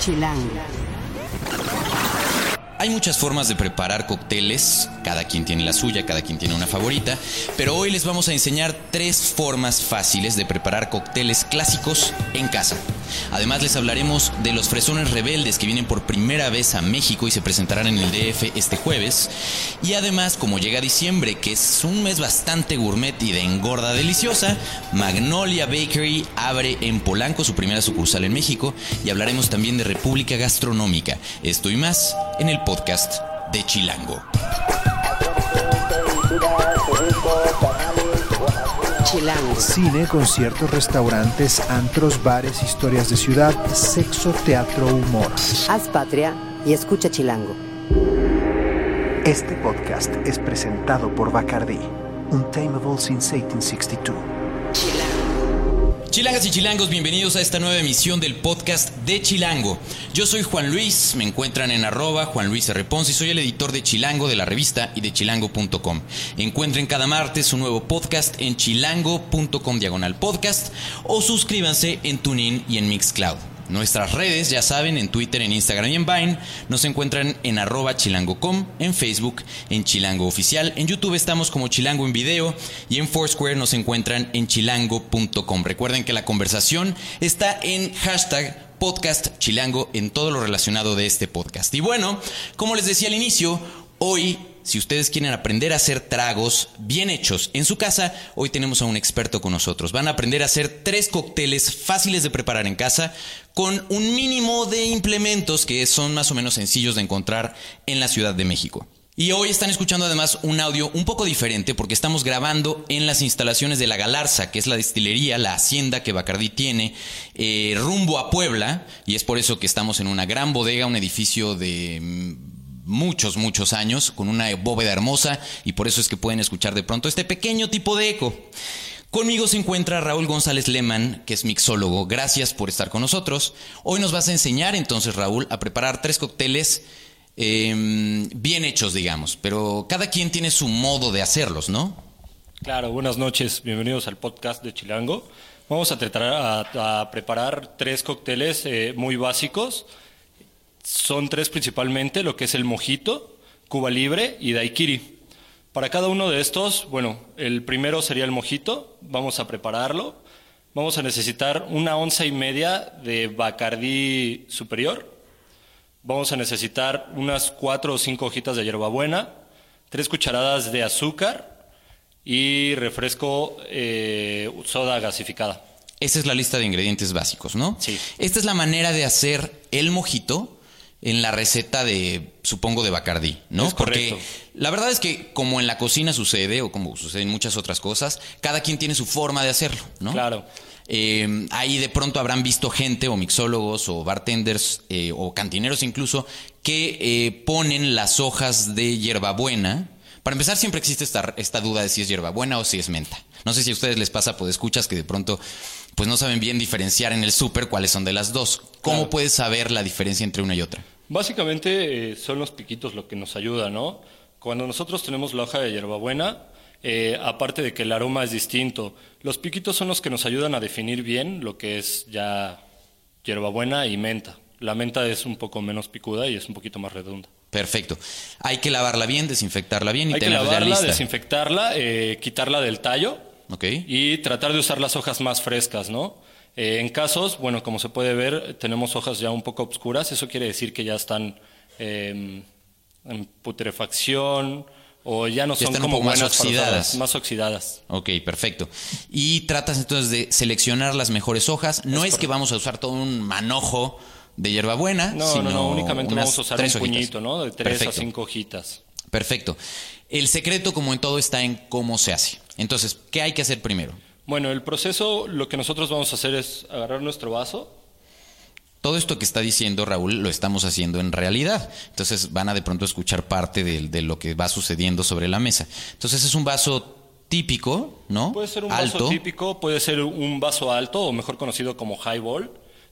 Chilango. Hay muchas formas de preparar cócteles, cada quien tiene la suya, cada quien tiene una favorita, pero hoy les vamos a enseñar tres formas fáciles de preparar cócteles clásicos en casa. Además les hablaremos de los fresones rebeldes que vienen por primera vez a México y se presentarán en el DF este jueves. Y además, como llega diciembre, que es un mes bastante gourmet y de engorda deliciosa, Magnolia Bakery abre en Polanco su primera sucursal en México y hablaremos también de República Gastronómica. Esto y más en el podcast de Chilango. Chilango. Cine, conciertos, restaurantes, antros, bares, historias de ciudad, sexo, teatro, humor. Haz patria y escucha Chilango. Este podcast es presentado por Bacardi, Untamable since 1862. Chilangas y chilangos, bienvenidos a esta nueva emisión del podcast de Chilango. Yo soy Juan Luis, me encuentran en arroba Juan Luis R. Ponce y soy el editor de Chilango de la revista y de chilango.com. Encuentren cada martes un nuevo podcast en chilango.com diagonal podcast o suscríbanse en TuneIn y en Mixcloud. Nuestras redes, ya saben, en Twitter, en Instagram y en Vine, nos encuentran en arroba chilango.com, en Facebook, en Chilango Oficial, en YouTube estamos como Chilango en Video y en Foursquare nos encuentran en chilango.com. Recuerden que la conversación está en hashtag podcast chilango en todo lo relacionado de este podcast. Y bueno, como les decía al inicio, hoy si ustedes quieren aprender a hacer tragos bien hechos en su casa, hoy tenemos a un experto con nosotros. Van a aprender a hacer tres cócteles fáciles de preparar en casa con un mínimo de implementos que son más o menos sencillos de encontrar en la Ciudad de México. Y hoy están escuchando además un audio un poco diferente porque estamos grabando en las instalaciones de La Galarza, que es la destilería, la hacienda que Bacardí tiene, eh, rumbo a Puebla, y es por eso que estamos en una gran bodega, un edificio de mm, muchos, muchos años, con una bóveda hermosa, y por eso es que pueden escuchar de pronto este pequeño tipo de eco. Conmigo se encuentra Raúl González Leman, que es mixólogo. Gracias por estar con nosotros. Hoy nos vas a enseñar entonces, Raúl, a preparar tres cócteles eh, bien hechos, digamos, pero cada quien tiene su modo de hacerlos, ¿no? Claro, buenas noches, bienvenidos al podcast de Chilango. Vamos a tratar a, a preparar tres cócteles eh, muy básicos. Son tres principalmente, lo que es el mojito, Cuba Libre y Daiquiri. Para cada uno de estos, bueno, el primero sería el mojito, vamos a prepararlo. Vamos a necesitar una onza y media de Bacardí superior. Vamos a necesitar unas cuatro o cinco hojitas de hierbabuena, tres cucharadas de azúcar y refresco eh, soda gasificada. Esa es la lista de ingredientes básicos, ¿no? Sí. Esta es la manera de hacer el mojito en la receta de, supongo, de Bacardí, ¿no? Es correcto. Porque la verdad es que como en la cocina sucede, o como sucede en muchas otras cosas, cada quien tiene su forma de hacerlo, ¿no? Claro. Eh, ahí de pronto habrán visto gente o mixólogos o bartenders eh, o cantineros incluso que eh, ponen las hojas de hierbabuena. Para empezar siempre existe esta, esta duda de si es hierbabuena o si es menta. No sé si a ustedes les pasa por escuchas que de pronto pues no saben bien diferenciar en el súper cuáles son de las dos. ¿Cómo Claro. puedes saber la diferencia entre una y otra? Básicamente eh, son los piquitos lo que nos ayuda, ¿no? Cuando nosotros tenemos la hoja de hierbabuena, eh, aparte de que el aroma es distinto, los piquitos son los que nos ayudan a definir bien lo que es ya hierbabuena y menta. La menta es un poco menos picuda y es un poquito más redonda. Perfecto. Hay que lavarla bien, desinfectarla bien y Hay que tenerla lavarla, lista. desinfectarla, eh, quitarla del tallo Ok. y tratar de usar las hojas más frescas, ¿no? Eh, en casos, bueno, como se puede ver, tenemos hojas ya un poco oscuras, eso quiere decir que ya están eh, en putrefacción o ya no Ya son están un como poco más oxidadas. más oxidadas. Ok, perfecto. Y tratas entonces de seleccionar las mejores hojas. No es, que vamos a usar todo un manojo de hierbabuena, No, sino no, no, únicamente vamos a usar un hojitas. puñito, ¿no? De tres Perfecto. a cinco hojitas. Perfecto. El secreto, como en todo, está en cómo se hace. Entonces, ¿qué hay que hacer primero? Bueno, el proceso, lo que nosotros vamos a hacer es agarrar nuestro vaso, Todo esto que está diciendo Raúl lo estamos haciendo en realidad. Entonces van a de pronto escuchar parte de, de lo que va sucediendo sobre la mesa. Entonces es un vaso típico, ¿no? Puede ser un Alto. vaso típico, puede ser un vaso alto o mejor conocido como highball.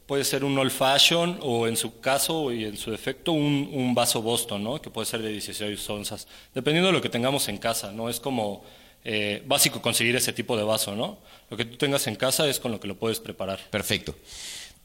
Puede ser un old fashion o en su caso y en su defecto un, vaso Boston, ¿no? Que puede ser de 16 onzas. Dependiendo de lo que tengamos en casa, ¿no? Es como eh, básico conseguir ese tipo de vaso, ¿no? Lo que tú tengas en casa es con lo que lo puedes preparar. Perfecto.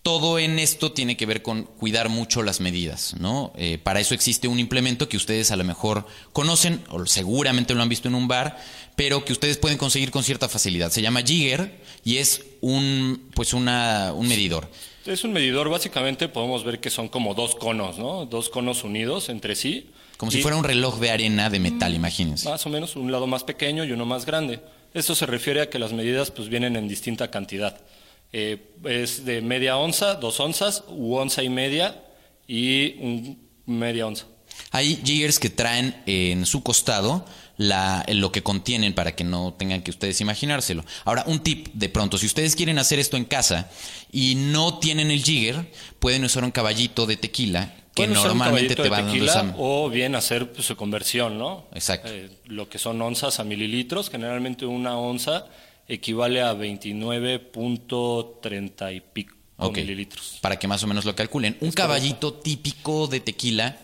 todo en esto tiene que ver con cuidar mucho las medidas, ¿no? Eh, para eso existe un implemento que ustedes a lo mejor conocen o seguramente lo han visto en un bar, pero que ustedes pueden conseguir con cierta facilidad. Se llama Jigger y es un, pues una, un medidor. Es un medidor, básicamente podemos ver que son como dos conos, ¿no? Dos conos unidos entre sí. Como si fuera un reloj de arena de metal, imagínense. Más o menos, un lado más pequeño y uno más grande. Esto se refiere a que las medidas pues vienen en distinta cantidad. Eh, es de media onza, dos onzas, u onza y media y un media onza. Hay jiggers que traen en su costado la, lo que contienen para que no tengan que ustedes imaginárselo. Ahora, un tip de pronto, si ustedes quieren hacer esto en casa y no tienen el jigger, pueden usar un caballito de tequila que normalmente te va dando O bien hacer pues, su conversión, ¿no? Exacto. Eh, lo que son onzas a mililitros, generalmente una onza equivale a 29.30 y pico mililitros. Para que más o menos lo calculen. Un caballito típico de tequila,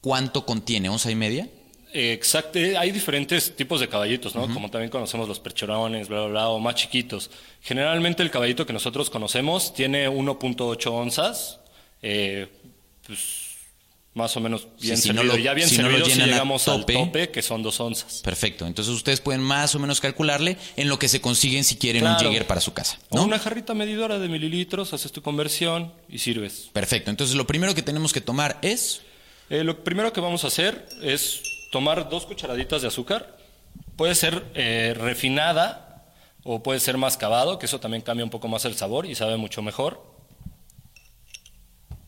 ¿cuánto contiene? ¿Onza y media? Exacto, eh, hay diferentes tipos de caballitos, ¿no? Como también conocemos los percherones, bla, bla, bla, o más chiquitos. Generalmente el caballito que nosotros conocemos tiene 1.8 onzas, eh, pues más o menos bien servido. ya bien servido si llegamos al tope, que son dos onzas. Perfecto. Entonces ustedes pueden más o menos calcularle en lo que se consiguen si quieren un Jagger para su casa. ¿no? una jarrita medidora de mililitros, haces tu conversión y sirves. Perfecto. Entonces lo primero que tenemos que tomar es... Eh, lo primero que vamos a hacer es tomar dos cucharaditas de azúcar. Puede ser eh, refinada o puede ser mascabado, que eso también cambia un poco más el sabor y sabe mucho mejor.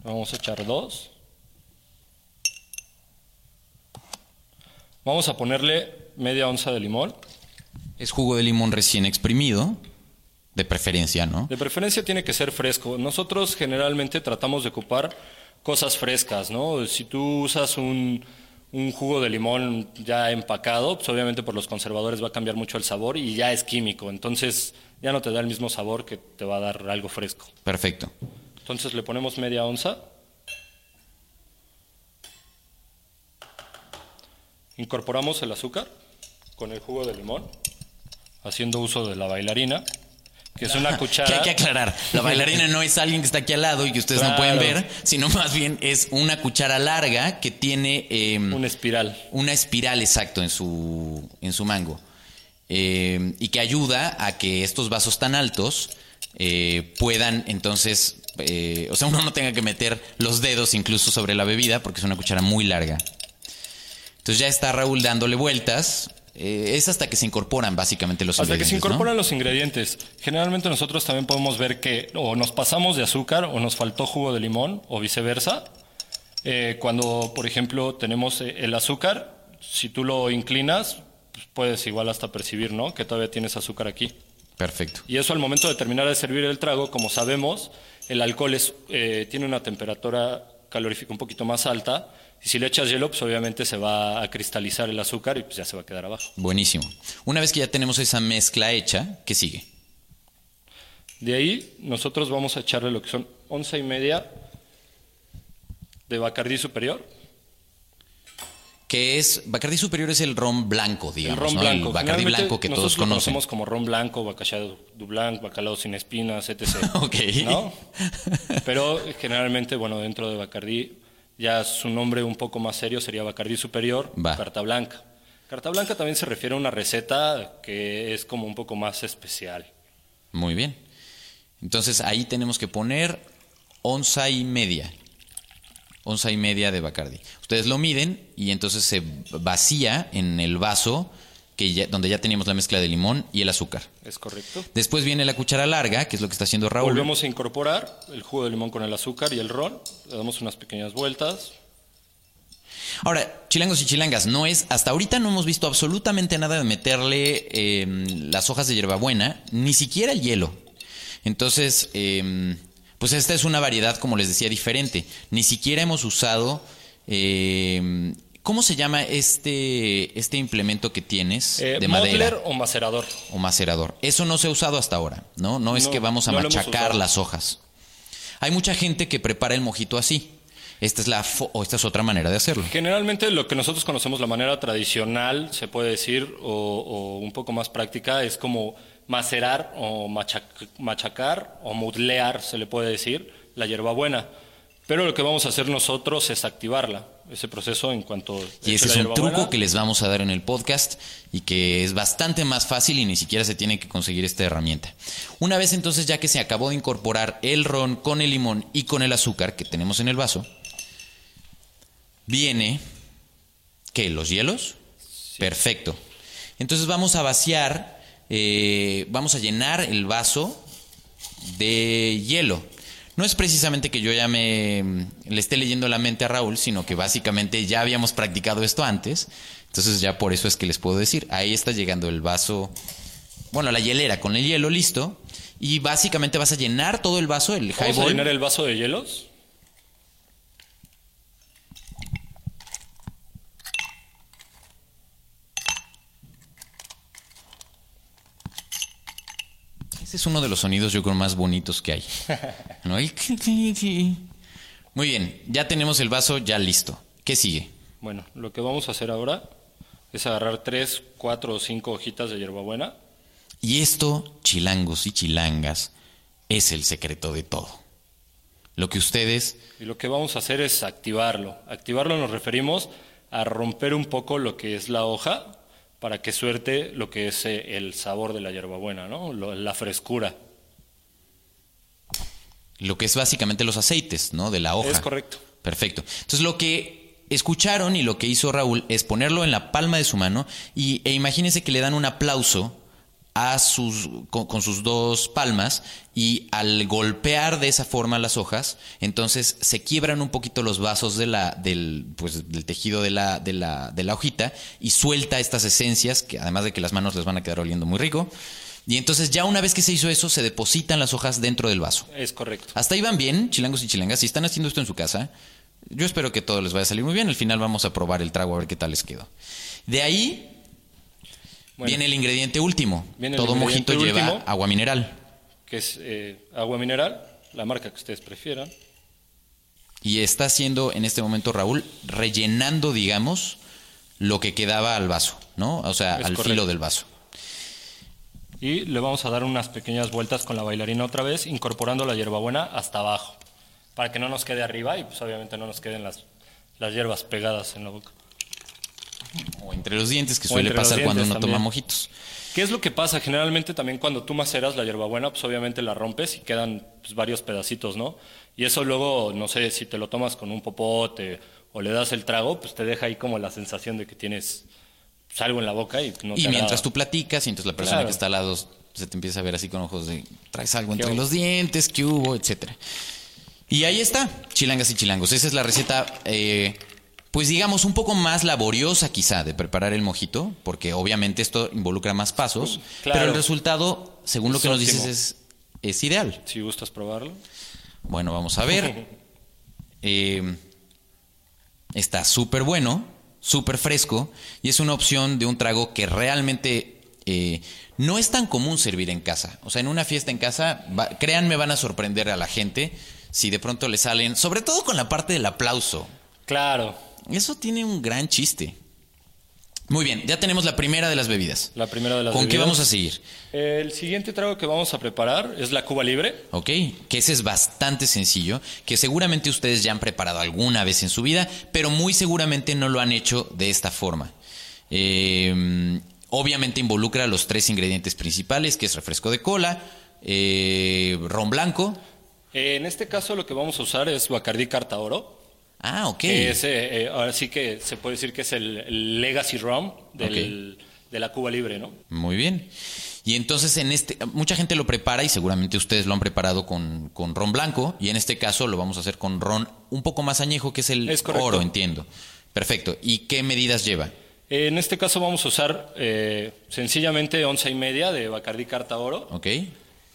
Vamos a echar dos. Vamos a ponerle media onza de limón. Es jugo de limón recién exprimido, de preferencia, ¿no? De preferencia tiene que ser fresco. Nosotros generalmente tratamos de ocupar cosas frescas, ¿no? Si tú usas un, jugo de limón ya empacado, pues obviamente por los conservadores va a cambiar mucho el sabor y ya es químico, entonces ya no te da el mismo sabor que te va a dar algo fresco. Perfecto. Entonces le ponemos media onza. Incorporamos el azúcar con el jugo de limón, haciendo uso de la bailarina, que es una cuchara. que hay que aclarar, la bailarina no es alguien que está aquí al lado y que ustedes no pueden ver, sino más bien es una cuchara larga que tiene... Em, una espiral. Una espiral, exacto, en su, en su mango. Em, y que ayuda a que estos vasos tan altos eh, puedan entonces, eh, o sea, uno no tenga que meter los dedos incluso sobre la bebida porque es una cuchara muy larga. Entonces ya está Raúl dándole vueltas. Eh, es hasta que se incorporan básicamente los ingredientes. Hasta que se incorporan los ingredientes. Generalmente nosotros también podemos ver que o nos pasamos de azúcar o nos faltó jugo de limón o viceversa. Eh, cuando, por ejemplo, tenemos eh, el azúcar, si tú lo inclinas, pues puedes igual hasta percibir, ¿no? Que todavía tienes azúcar aquí. Perfecto. Y eso al momento de terminar de servir el trago, como sabemos, el alcohol es, tiene una temperatura calorífica un poquito más alta y si le echas hielo, pues obviamente se va a cristalizar el azúcar y pues ya se va a quedar abajo. Buenísimo. Una vez que ya tenemos esa mezcla hecha, ¿qué sigue? De ahí nosotros vamos a echarle lo que son once y media de Bacardí Superior. Que es, Bacardí Superior es el ron blanco, digamos. El ron blanco. El Bacardí blanco que todos conocen. conocemos como ron blanco, Bacallado du Blanc, Bacalao sin espinas, etc. ok. ¿no? Pero generalmente, bueno, dentro de Bacardí ya su nombre un poco más serio sería Bacardí Superior, Carta Blanca. Carta Blanca también se refiere a una receta que es como un poco más especial. Muy bien. Entonces ahí tenemos que poner onza y media. Onza y media de Bacardi. Ustedes lo miden y entonces se vacía en el vaso que donde ya teníamos la mezcla de limón y el azúcar. Es correcto. Después viene la cuchara larga, que es lo que está haciendo Raúl. Volvemos a incorporar el jugo de limón con el azúcar y el ron. Le damos unas pequeñas vueltas. Ahora, chilangos y chilangas, no es, hasta ahorita no hemos visto absolutamente nada de meterle em, las hojas de hierbabuena, ni siquiera el hielo. Entonces, em, pues esta es una variedad, como les decía, diferente. Ni siquiera hemos usado em, ¿Cómo se llama este, este implemento que tienes eh, de madera? o macerador. O macerador. Eso no se ha usado hasta ahora, ¿no? No es que vamos a machacar las hojas. Hay mucha gente que prepara el mojito así. Esta es, la o esta es otra manera de hacerlo. Generalmente lo que nosotros conocemos la manera tradicional, se puede decir, o, un poco más práctica, es como macerar o machacar o mudlear, se le puede decir la hierbabuena. Pero lo que vamos a hacer nosotros es activarla, ese proceso en cuanto... Y ese es un truco que les vamos a dar en el podcast y que es bastante más fácil y ni siquiera se tiene que conseguir esta herramienta. Una vez entonces ya que se acabó de incorporar el ron con el limón y con el azúcar que tenemos en el vaso, viene... ¿Qué? ¿Los hielos? Perfecto. Entonces vamos a vaciar, eh, vamos a llenar el vaso de hielo. No es precisamente que yo ya me le esté leyendo la mente a Raúl, sino que básicamente ya habíamos practicado esto antes. Entonces ya por eso es que les puedo decir, ahí está llegando el vaso, bueno, la hielera con el hielo listo. Y básicamente vas a llenar todo el vaso, el ¿Vamos a llenar el vaso de hielos? Es uno de los sonidos yo creo más bonitos que hay. Muy bien, ya tenemos el vaso ya listo. ¿Qué sigue? Bueno, lo que vamos a hacer ahora es agarrar tres, cuatro o cinco hojitas de hierbabuena. Y esto, chilangos y chilangas, es el secreto de todo. Lo que ustedes... Y lo que vamos a hacer es activarlo. Activarlo nos referimos a romper un poco lo que es la hoja para que suerte lo que es eh, el sabor de la hierbabuena, ¿no? la frescura. Lo que es básicamente los aceites, ¿no? De la hoja. Es correcto. Perfecto. Entonces lo que escucharon y lo que hizo Raúl es ponerlo en la palma de su mano y, e imagínense que le dan un aplauso a sus, con, sus dos palmas y al golpear de esa forma las hojas, entonces se quiebran un poquito los vasos de la, del, pues, del tejido de la, de, la, de la hojita y suelta estas esencias, que además de que las manos les van a quedar oliendo muy rico. Y entonces ya una vez que se hizo eso, se depositan las hojas dentro del vaso. Es correcto. Hasta ahí van bien, chilangos y chilangas. Si están haciendo esto en su casa, yo espero que todo les vaya a salir muy bien. Al final vamos a probar el trago a ver qué tal les quedó. De ahí viene el ingrediente último. Todo mojito lleva agua mineral. Que es eh, agua mineral, la marca que ustedes prefieran. Y está haciendo en este momento Raúl, rellenando, digamos, lo que quedaba al vaso, ¿no? O sea, al filo del vaso. Y le vamos a dar unas pequeñas vueltas con la bailarina otra vez, incorporando la hierbabuena hasta abajo, para que no nos quede arriba y pues obviamente no nos queden las, las hierbas pegadas en la boca. O entre los dientes, que suele pasar cuando uno toma mojitos. ¿Qué es lo que pasa? Generalmente también cuando tú maceras la hierbabuena, pues obviamente la rompes y quedan pues, varios pedacitos, ¿no? Y eso luego, no sé, si te lo tomas con un popote o le das el trago, pues te deja ahí como la sensación de que tienes pues, algo en la boca y no Y mientras tú platicas y entonces la persona que está al lado se te empieza a ver así con ojos de traes algo entre los dientes, qué hubo, etcétera. Y ahí está, chilangas y chilangos. Esa es la receta eh, pues digamos, un poco más laboriosa quizá de preparar el mojito, porque obviamente esto involucra más pasos, pero el resultado, según lo que nos dices, es, es ideal. Si gustas probarlo. Bueno, vamos a ver. Eh, está súper bueno, súper fresco, y es una opción de un trago que realmente eh, no es tan común servir en casa. O sea, en una fiesta en casa, créanme, van a sorprender a la gente si de pronto le salen, sobre todo con la parte del aplauso. Claro. Eso tiene un gran chiste. Muy bien, ya tenemos la primera de las bebidas. La primera de las ¿Con qué vamos a seguir? El siguiente trago que vamos a preparar es la Cuba Libre. Ok, que ese es bastante sencillo, que seguramente ustedes ya han preparado alguna vez en su vida, pero muy seguramente no lo han hecho de esta forma. Eh, obviamente involucra los tres ingredientes principales, que es refresco de cola, eh, ron blanco. en este caso lo que vamos a usar es Bacardi Carta Oro. Ah, ok. Es, eh, ahora sí que se puede decir que es el, legacy rum de la Cuba Libre, ¿no? Muy bien. Y entonces en este, mucha gente lo prepara y seguramente ustedes lo han preparado con, con ron blanco y en este caso lo vamos a hacer con ron un poco más añejo que es el oro, entiendo. Perfecto. ¿Y qué medidas lleva? En este caso vamos a usar eh, sencillamente once y media de Bacardi Carta Oro. Ok.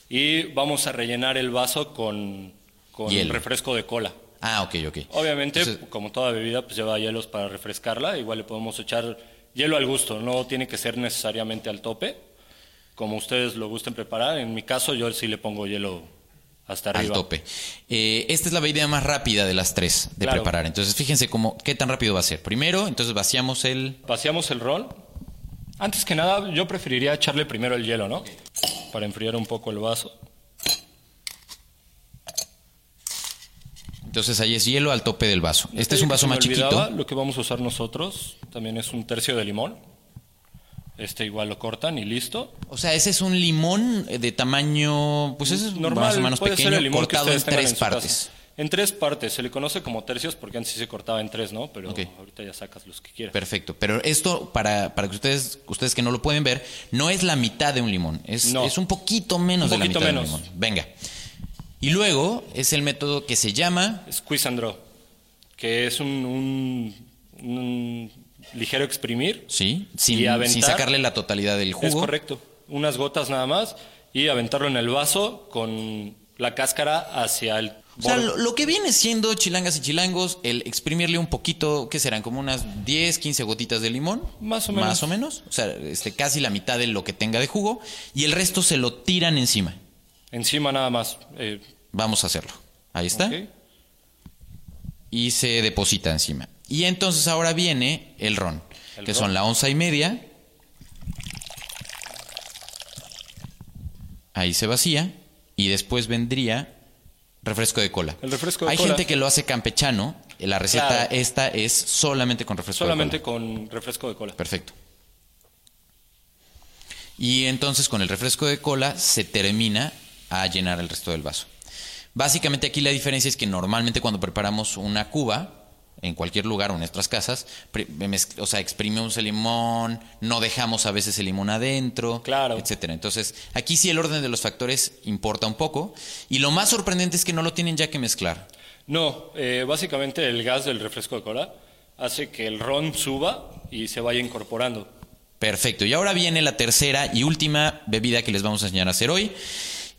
Y vamos a rellenar el vaso con, con refresco de cola. Ah, ok, ok. Obviamente, como toda bebida, pues lleva hielos para refrescarla. Igual le podemos echar hielo al gusto, no tiene que ser necesariamente al tope, como ustedes lo gusten preparar. En mi caso, yo sí le pongo hielo hasta arriba. Al tope. Eh, esta es la bebida más rápida de las tres de preparar. Entonces, fíjense cómo, qué tan rápido va a ser. Primero, entonces vaciamos el... Vaciamos el ron. Antes que nada, yo preferiría echarle primero el hielo, ¿no? Para enfriar un poco el vaso. Entonces ahí es hielo al tope del vaso. Este es un vaso más chiquito. Lo que vamos a usar nosotros también es un tercio de limón. Este igual lo cortan y listo. O sea, ese es un limón eh, de tamaño, pues ese es Normal, más o menos pequeño, cortado en tres en partes. En tres partes, se le conoce como tercios porque antes sí se cortaba en tres, ¿no? Pero ahorita ya sacas los que quieras. Perfecto. Pero esto, para, para que ustedes, ustedes que no lo pueden ver, no es la mitad de un limón. Es, No. es un poquito menos Un de la mitad menos. de un limón. Venga. Y luego es el método que se llama Squeeze and draw, que es un, un- un ligero exprimir. Sí, Y sin, aventar. sin sacarle la totalidad del jugo. Es correcto. Unas gotas nada más y aventarlo en el vaso con la cáscara hacia el O sea, lo que viene siendo chilangas y chilangos, el exprimirle un poquito, ¿qué serán? Como unas 10, 15 gotitas de limón. Más o menos. Más o menos. O sea, este, casi la mitad de lo que tenga de jugo. Y el resto se lo tiran encima. Encima nada más. eh, Vamos a hacerlo. Ahí está. Y se deposita encima. Y entonces ahora viene el ron, El que ron. son la onza y media. Ahí se vacía. Y después vendría refresco de cola. El refresco de Hay cola. gente que lo hace campechano. La receta Claro. esta es solamente con refresco Solamente de cola. con refresco de cola. Perfecto. Y entonces con el refresco de cola se termina a llenar el resto del vaso. Básicamente aquí la diferencia es que normalmente cuando preparamos una cuba, en cualquier lugar o en nuestras casas, o sea, exprimimos el limón, no dejamos a veces el limón adentro, Claro. etcétera. Entonces, aquí sí el orden de los factores importa un poco. Y lo más sorprendente es que no lo tienen ya que mezclar. No, eh, básicamente el gas del refresco de cola hace que el ron suba y se vaya incorporando. Perfecto. Y ahora viene la tercera y última bebida que les vamos a enseñar a hacer hoy,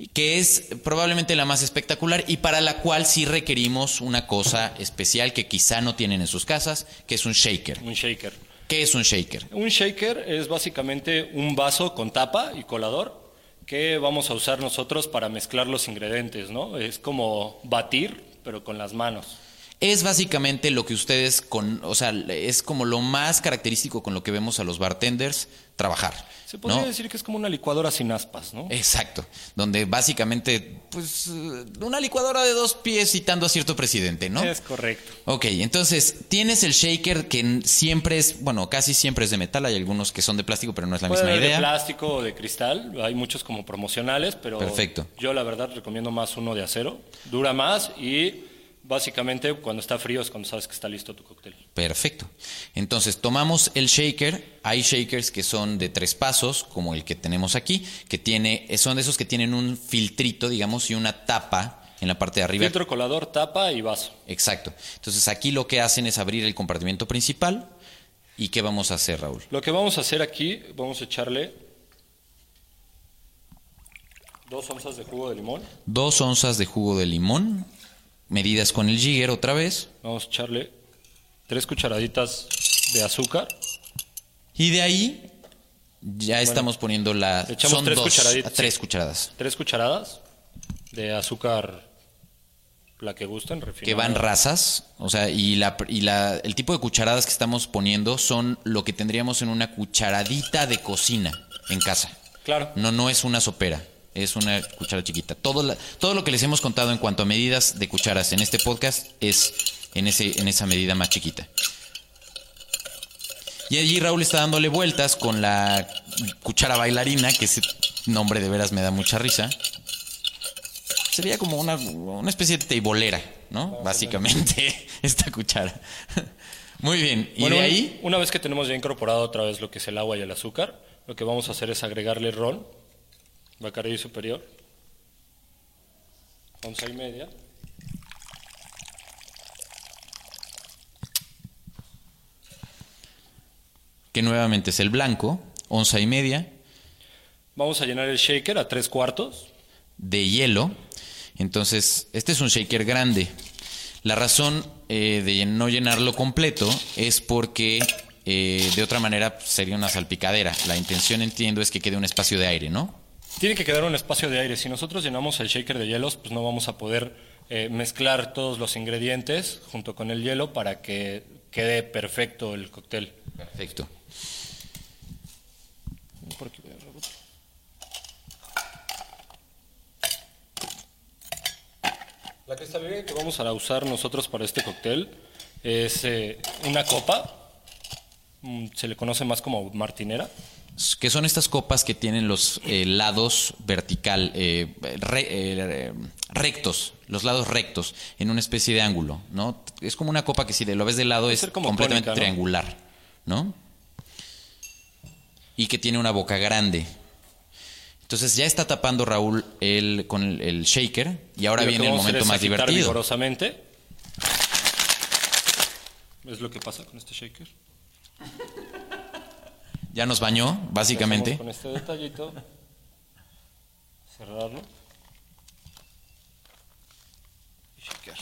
que es probablemente la más espectacular y para la cual sí requerimos una cosa especial que quizá no tienen en sus casas, que es un shaker. Un shaker. ¿Qué es un shaker? Un shaker es básicamente un vaso con tapa y colador que vamos a usar nosotros para mezclar los ingredientes, ¿no? Es como batir, pero con las manos. Es básicamente lo que ustedes con, o sea, es como lo más característico con lo que vemos a los bartenders trabajar. Se podría ¿no? decir que es como una licuadora sin aspas, ¿no? Exacto, donde básicamente, pues, eh, una licuadora de dos pies citando a cierto presidente, ¿no? Es correcto. Ok, entonces tienes el shaker que siempre es, bueno, casi siempre es de metal, hay algunos que son de plástico, pero no es la Puede misma haber de idea. plástico o de cristal, hay muchos como promocionales, pero Perfecto. yo la verdad recomiendo más uno de acero. Dura más y básicamente cuando está frío es cuando sabes que está listo tu cóctel. Perfecto. Entonces tomamos el shaker, hay shakers que son de tres pasos, como el que tenemos aquí, que tiene, son de esos que tienen un filtrito, digamos, y una tapa en la parte de arriba. Filtro, colador, tapa y vaso. Exacto. Entonces aquí lo que hacen es abrir el compartimiento principal. ¿Y qué vamos a hacer, Raúl? Lo que vamos a hacer aquí, vamos a echarle dos onzas de jugo de limón. Dos onzas de jugo de limón, medidas con el jigger otra vez. Vamos a echarle tres cucharaditas de azúcar. Y de ahí ya estamos poniendo la... echamos son tres dos, cucharaditas, tres cucharadas. Tres cucharadas de azúcar, la que gusten, refinada. Que van rasas, o sea, y, la, y la, el tipo de cucharadas que estamos poniendo son lo que tendríamos en una cucharadita de cocina en casa. Claro. No, no es una sopera, es una cuchara chiquita. Todo, la- todo lo que les hemos contado en cuanto a medidas de cucharas en este podcast es en, ese, en esa medida más chiquita. Y allí Raúl está dándole vueltas con la cuchara bailarina, que ese nombre de veras me da mucha risa. Sería como una, una especie de teibolera, ¿no? Básicamente, esta cuchara. Muy bien. Y Bueno, de ahí, Una vez que tenemos ya incorporado otra vez lo que es el agua y el azúcar, lo que vamos a hacer es agregarle ron, Bacardí superior, onza y media. que nuevamente es el blanco, onza y media, Vamos a llenar el shaker a tres cuartos. de hielo. Entonces, este es un shaker grande. La razón eh, de no llenarlo completo es porque eh, de otra manera sería una salpicadera. La intención, entiendo, es que quede un espacio de aire, ¿no? Tiene que quedar un espacio de aire. Si nosotros llenamos el shaker de hielos, pues no vamos a poder eh, mezclar todos los ingredientes junto con el hielo para que quede perfecto el cóctel. Perfecto. La cristalería que vamos a usar nosotros para este cóctel es eh, una copa, mm, se le conoce más como martinera. Que son estas copas que tienen los eh, lados vertical, eh, re- eh, rectos, los lados rectos, en una especie de ángulo, ¿no? Es como una copa que si lo ves de lado es como completamente cónica, ¿no? triangular, ¿no? Y que tiene una boca grande. Entonces ya está tapando Raúl el, con el, el shaker y ahora viene el momento más divertido. vigorosamente. Es lo que pasa con este shaker. Ya nos bañó, básicamente. Con este detallito. Cerrarlo. Y shakear.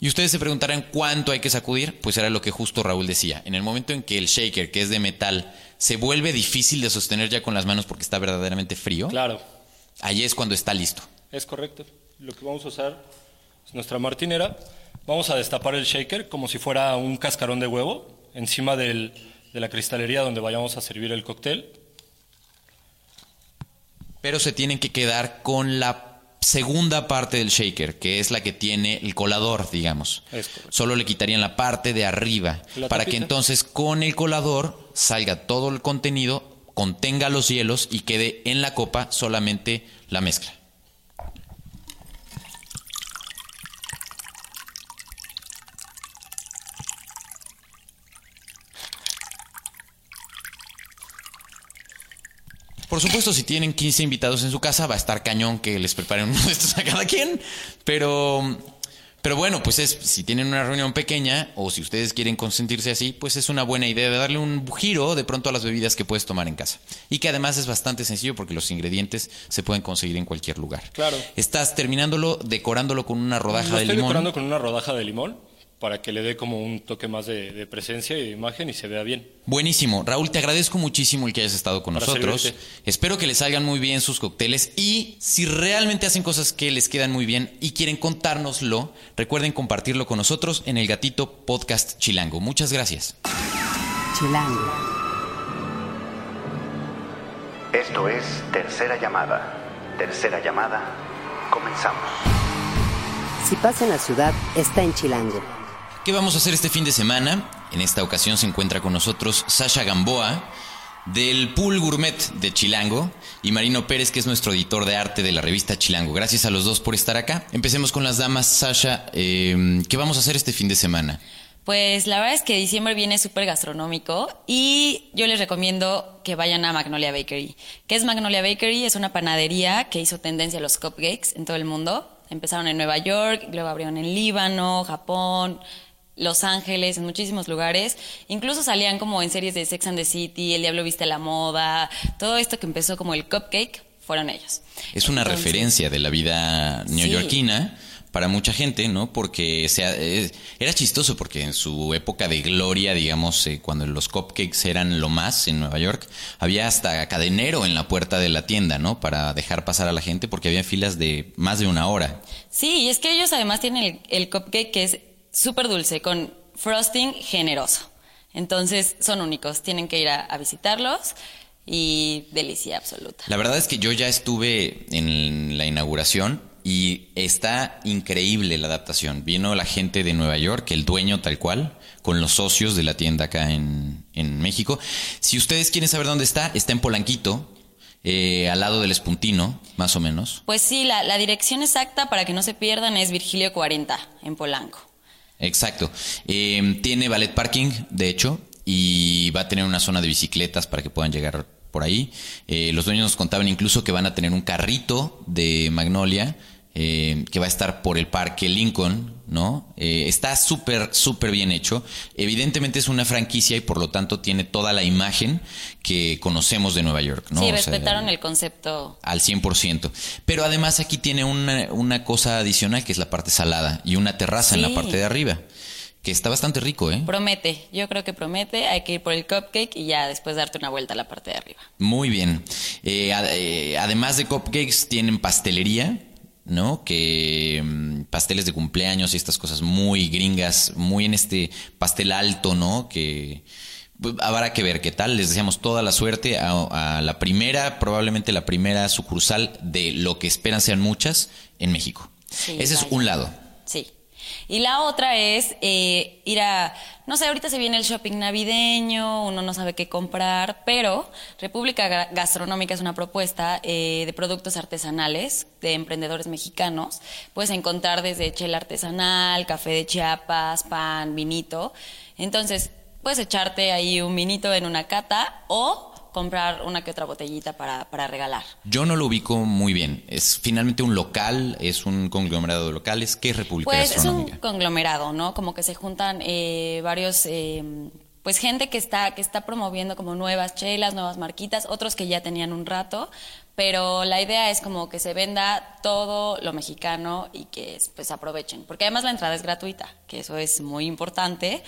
Y ustedes se preguntarán cuánto hay que sacudir, pues era lo que justo Raúl decía. En el momento en que el shaker, que es de metal, se vuelve difícil de sostener ya con las manos porque está verdaderamente frío, Claro, ahí es cuando está listo. es correcto. Lo que vamos a usar es nuestra martinera. Vamos a destapar el shaker como si fuera un cascarón de huevo encima del- de la cristalería donde vayamos a servir el cóctel. Pero se tienen que quedar con la segunda parte del shaker, que es la que tiene el colador, digamos. Solo le quitarían la parte de arriba, La para que entonces con el colador salga todo el contenido, contenga los hielos y quede en la copa solamente la mezcla. Por supuesto, si tienen 15 invitados en su casa, va a estar cañón que les preparen uno de estos a cada quien. Pero, pero bueno, pues es, si tienen una reunión pequeña o si ustedes quieren consentirse así, pues es una buena idea de darle un giro de pronto a las bebidas que puedes tomar en casa. Y que además es bastante sencillo porque los ingredientes se pueden conseguir en cualquier lugar. Claro. Estás terminándolo, decorándolo con una rodaja Lo de estoy limón. decorando con una rodaja de limón para que le dé como un toque más de, de presencia y de imagen y se vea bien. Buenísimo. Raúl, te agradezco muchísimo el que hayas estado con Para nosotros. servirte. Espero que les salgan muy bien sus cócteles y si realmente hacen cosas que les quedan muy bien y quieren contárnoslo, recuerden compartirlo con nosotros en el Gatito Podcast Chilango. Muchas gracias. Chilango. Esto es Tercera Llamada. Tercera Llamada. Comenzamos. Si pasa en la ciudad, está en Chilango. ¿Qué vamos a hacer este fin de semana? En esta ocasión se encuentra con nosotros Sasha Gamboa del Pool Gourmet de Chilango y Marino Pérez, que es nuestro editor de arte de la revista Chilango. Gracias a los dos por estar acá. Empecemos con las damas. Sasha, eh, ¿qué vamos a hacer este fin de semana? Pues la verdad es que diciembre viene súper gastronómico y yo les recomiendo que vayan a Magnolia Bakery. ¿Qué es Magnolia Bakery? Es una panadería que hizo tendencia a los cupcakes en todo el mundo. Empezaron en Nueva York, luego abrieron en Líbano, Japón, Los Ángeles, en muchísimos lugares. Incluso salían como en series de Sex and the City, El Diablo Viste la Moda. Todo esto que empezó como el cupcake fueron ellos. Es una Entonces, referencia de la vida neoyorquina para mucha gente, ¿no? Porque sea, eh, era chistoso porque en su época de gloria, digamos, eh, cuando los cupcakes eran lo más en Nueva York, había hasta cadenero en la puerta de la tienda, ¿no? Para dejar pasar a la gente porque había filas de más de una hora. Sí, y es que ellos además tienen el, el cupcake que es súper dulce, con frosting generoso. Entonces son únicos, tienen que ir a, a visitarlos y delicia absoluta. La verdad es que yo ya estuve en la inauguración y está increíble la adaptación. Vino la gente de Nueva York, el dueño tal cual, con los socios de la tienda acá en, en México. Si ustedes quieren saber dónde está, está en Polanquito, eh, al lado del Espuntino, más o menos. Pues sí, la, la dirección exacta para que no se pierdan es Virgilio 40 en Polanco. Exacto. Eh, tiene ballet parking, de hecho, y va a tener una zona de bicicletas para que puedan llegar por ahí. Eh, los dueños nos contaban incluso que van a tener un carrito de Magnolia eh, que va a estar por el parque Lincoln, ¿no? Eh, está súper, súper bien hecho. Evidentemente es una franquicia y por lo tanto tiene toda la imagen que conocemos de Nueva York, ¿no? sí, O sea, respetaron el concepto. al 100%. Pero además aquí tiene una, una cosa adicional que es la parte salada y una terraza en la parte de arriba, que está bastante rico, ¿eh? Promete, yo creo que promete, hay que ir por el cupcake y ya después darte una vuelta a la parte de arriba. Muy bien. Eh, ad- eh, además de cupcakes, tienen pastelería, ¿no? Que mm, pasteles de cumpleaños y estas cosas muy gringas, muy en este pastel alto, ¿no? Que Pues, habrá que ver qué tal. Les deseamos toda la suerte a, a la primera, probablemente la primera sucursal de lo que esperan sean muchas en México. Sí, Ese es un lado. Sí. Y la otra es eh, ir a, no sé, ahorita se viene el shopping navideño, uno no sabe qué comprar, pero República Ga- Gastronómica es una propuesta eh, de productos artesanales de emprendedores mexicanos. Puedes encontrar desde chela artesanal, café de Chiapas, pan, vinito. Entonces, puedes echarte ahí un vinito en una cata o comprar una que otra botellita para, para regalar. Yo no lo ubico muy bien. Es finalmente un local, es un conglomerado de locales. ¿Qué es República Pues es un conglomerado, ¿no? Como que se juntan eh, varios, eh, pues gente que está, que está promoviendo como nuevas chelas, nuevas marquitas, otros que ya tenían un rato, pero la idea es como que se venda todo lo mexicano y que pues aprovechen, porque además la entrada es gratuita, que eso es muy importante.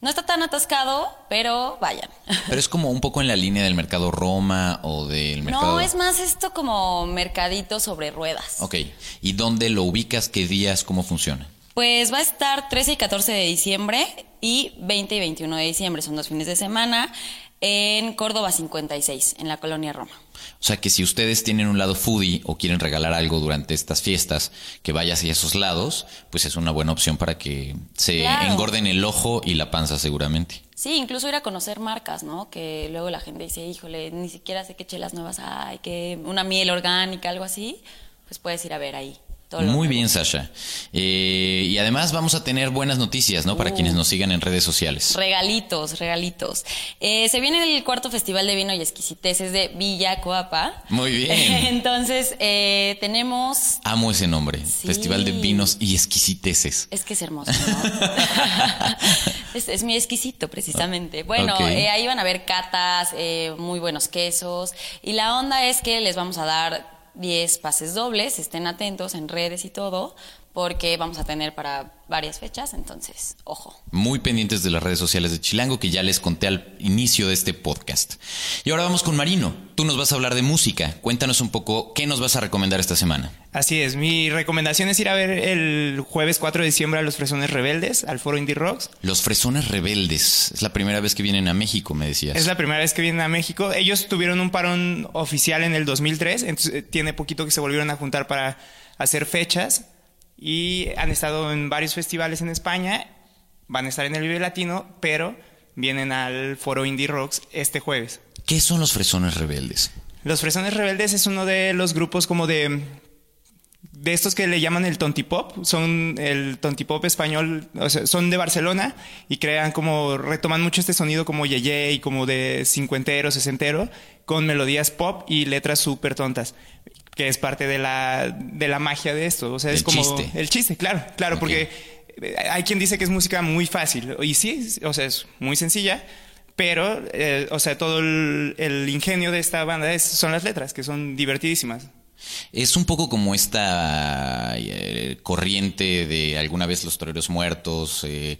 No está tan atascado, pero vayan. Pero es como un poco en la línea del mercado Roma o del mercado. No, es más esto como mercadito sobre ruedas. Ok. ¿Y dónde lo ubicas? ¿Qué días? ¿Cómo funciona? Pues va a estar 13 y 14 de diciembre y 20 y 21 de diciembre, son dos fines de semana, en Córdoba 56, en la colonia Roma. O sea que si ustedes tienen un lado foodie o quieren regalar algo durante estas fiestas que vaya hacia esos lados, pues es una buena opción para que se Claro. engorden el ojo y la panza seguramente. Sí, incluso ir a conocer marcas, ¿no? Que luego la gente dice, híjole, ni siquiera sé qué chelas nuevas hay, que una miel orgánica, algo así, pues puedes ir a ver ahí. Todo Muy bien, Sasha. Eh, y además vamos a tener buenas noticias, ¿no? Para Uh. quienes nos sigan en redes sociales. Regalitos, regalitos. Eh, se viene el cuarto Festival de Vino y Exquisiteces de Villa Coapa. Muy bien. Entonces, eh, tenemos Amo ese nombre. Sí. Festival de Vinos y Exquisiteces. Es que es hermoso, ¿no? es, es muy exquisito, precisamente. Bueno, eh, ahí van a ver catas, muy buenos quesos. Y la onda es que les vamos a dar 10 pases dobles, estén atentos en redes y todo, porque vamos a tener para varias fechas, entonces, ojo. Muy pendientes de las redes sociales de Chilango que ya les conté al inicio de este podcast. Y ahora vamos con Marino. Tú nos vas a hablar de música. Cuéntanos un poco qué nos vas a recomendar esta semana. Así es, mi recomendación es ir a ver el jueves 4 de diciembre a Los Fresones Rebeldes, al Foro Indie Rocks. Los Fresones Rebeldes. Es la primera vez que vienen a México, me decías. Es la primera vez que vienen a México. Ellos tuvieron un parón oficial en el 2003, entonces eh, tiene poquito que se volvieron a juntar para hacer fechas y han estado en varios festivales en España, van a estar en el Vive Latino, pero vienen al Foro Indie Rocks este jueves. ¿Qué son los Fresones Rebeldes? Los Fresones Rebeldes es uno de los grupos como de de estos que le llaman el tontipop, son el tontipop español, o sea, son de Barcelona y crean como retoman mucho este sonido como yeye y como de cincuentero, sesentero con melodías pop y letras súper tontas, que es parte de la de la magia de esto, o sea, es como chiste. el chiste, claro, claro, porque hay quien dice que es música muy fácil y sí, o sea, es muy sencilla. Pero, eh, o sea, todo el, el ingenio de esta banda es, son las letras, que son divertidísimas. Es un poco como esta eh, corriente de alguna vez los toreros muertos. eh,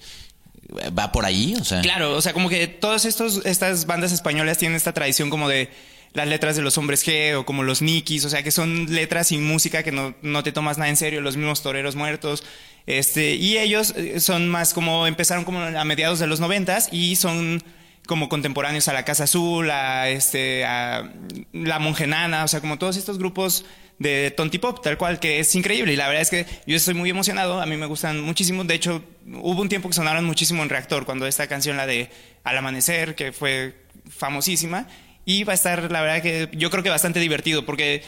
¿Va por ahí? O sea, Claro, o sea, como que todas estos, estas bandas españolas tienen esta tradición como de las letras de los hombres G o como los Nikis, o sea, que son letras y música que no, no te tomas nada en serio, los mismos toreros muertos. Este, y ellos eh, son más como, empezaron como a mediados de los noventas y son como contemporáneos a la Casa Azul, a este, a la Monjenana, o sea, como todos estos grupos de Tontipop, tal cual, que es increíble. Y la verdad es que yo estoy muy emocionado, a mí me gustan muchísimo. De hecho, hubo un tiempo que sonaron muchísimo en Reactor, cuando esta canción, la de Al Amanecer, que fue famosísima. Y va a estar, la verdad que yo creo que bastante divertido, porque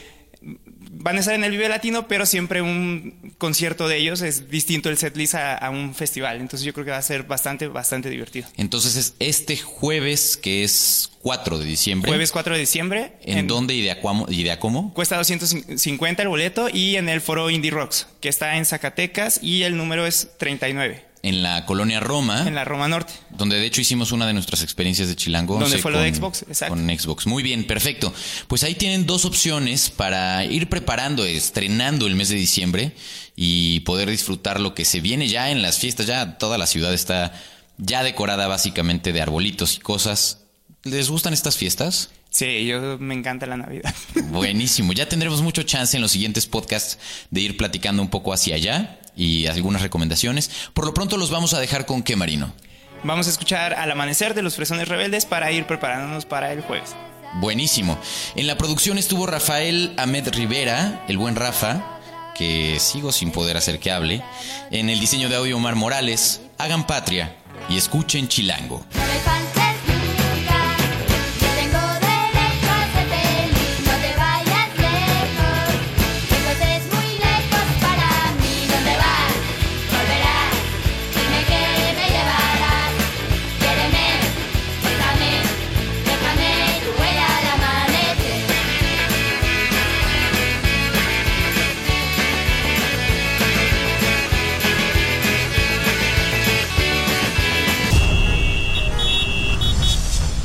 van a estar en el Vive Latino, pero siempre un concierto de ellos es distinto el setlist a, a un festival. Entonces yo creo que va a ser bastante, bastante divertido. Entonces es este jueves, que es 4 de diciembre. Jueves 4 de diciembre. ¿En, dónde y de, y de a cómo? Cuesta 250 el boleto y en el foro Indie Rocks, que está en Zacatecas y el número es 39, En la colonia Roma. en la Roma Norte. Donde de hecho hicimos una de nuestras experiencias de Chilango. Donde fue lo de Xbox, exacto. Con Xbox. Muy bien, perfecto. Pues ahí tienen dos opciones para ir preparando, estrenando el mes de diciembre y poder disfrutar lo que se viene ya en las fiestas. Ya toda la ciudad está ya decorada básicamente de arbolitos y cosas. ¿Les gustan estas fiestas? Sí, yo me encanta la Navidad. Buenísimo. Ya tendremos mucho chance en los siguientes podcasts de ir platicando un poco hacia allá y algunas recomendaciones. Por lo pronto los vamos a dejar con qué, Marino. Vamos a escuchar Al Amanecer de los Fresones Rebeldes para ir preparándonos para el jueves. Buenísimo. En la producción estuvo Rafael Ahmed Rivera, el buen Rafa, que sigo sin poder hacer que hable. En el diseño de audio Omar Morales. Hagan patria y escuchen Chilango.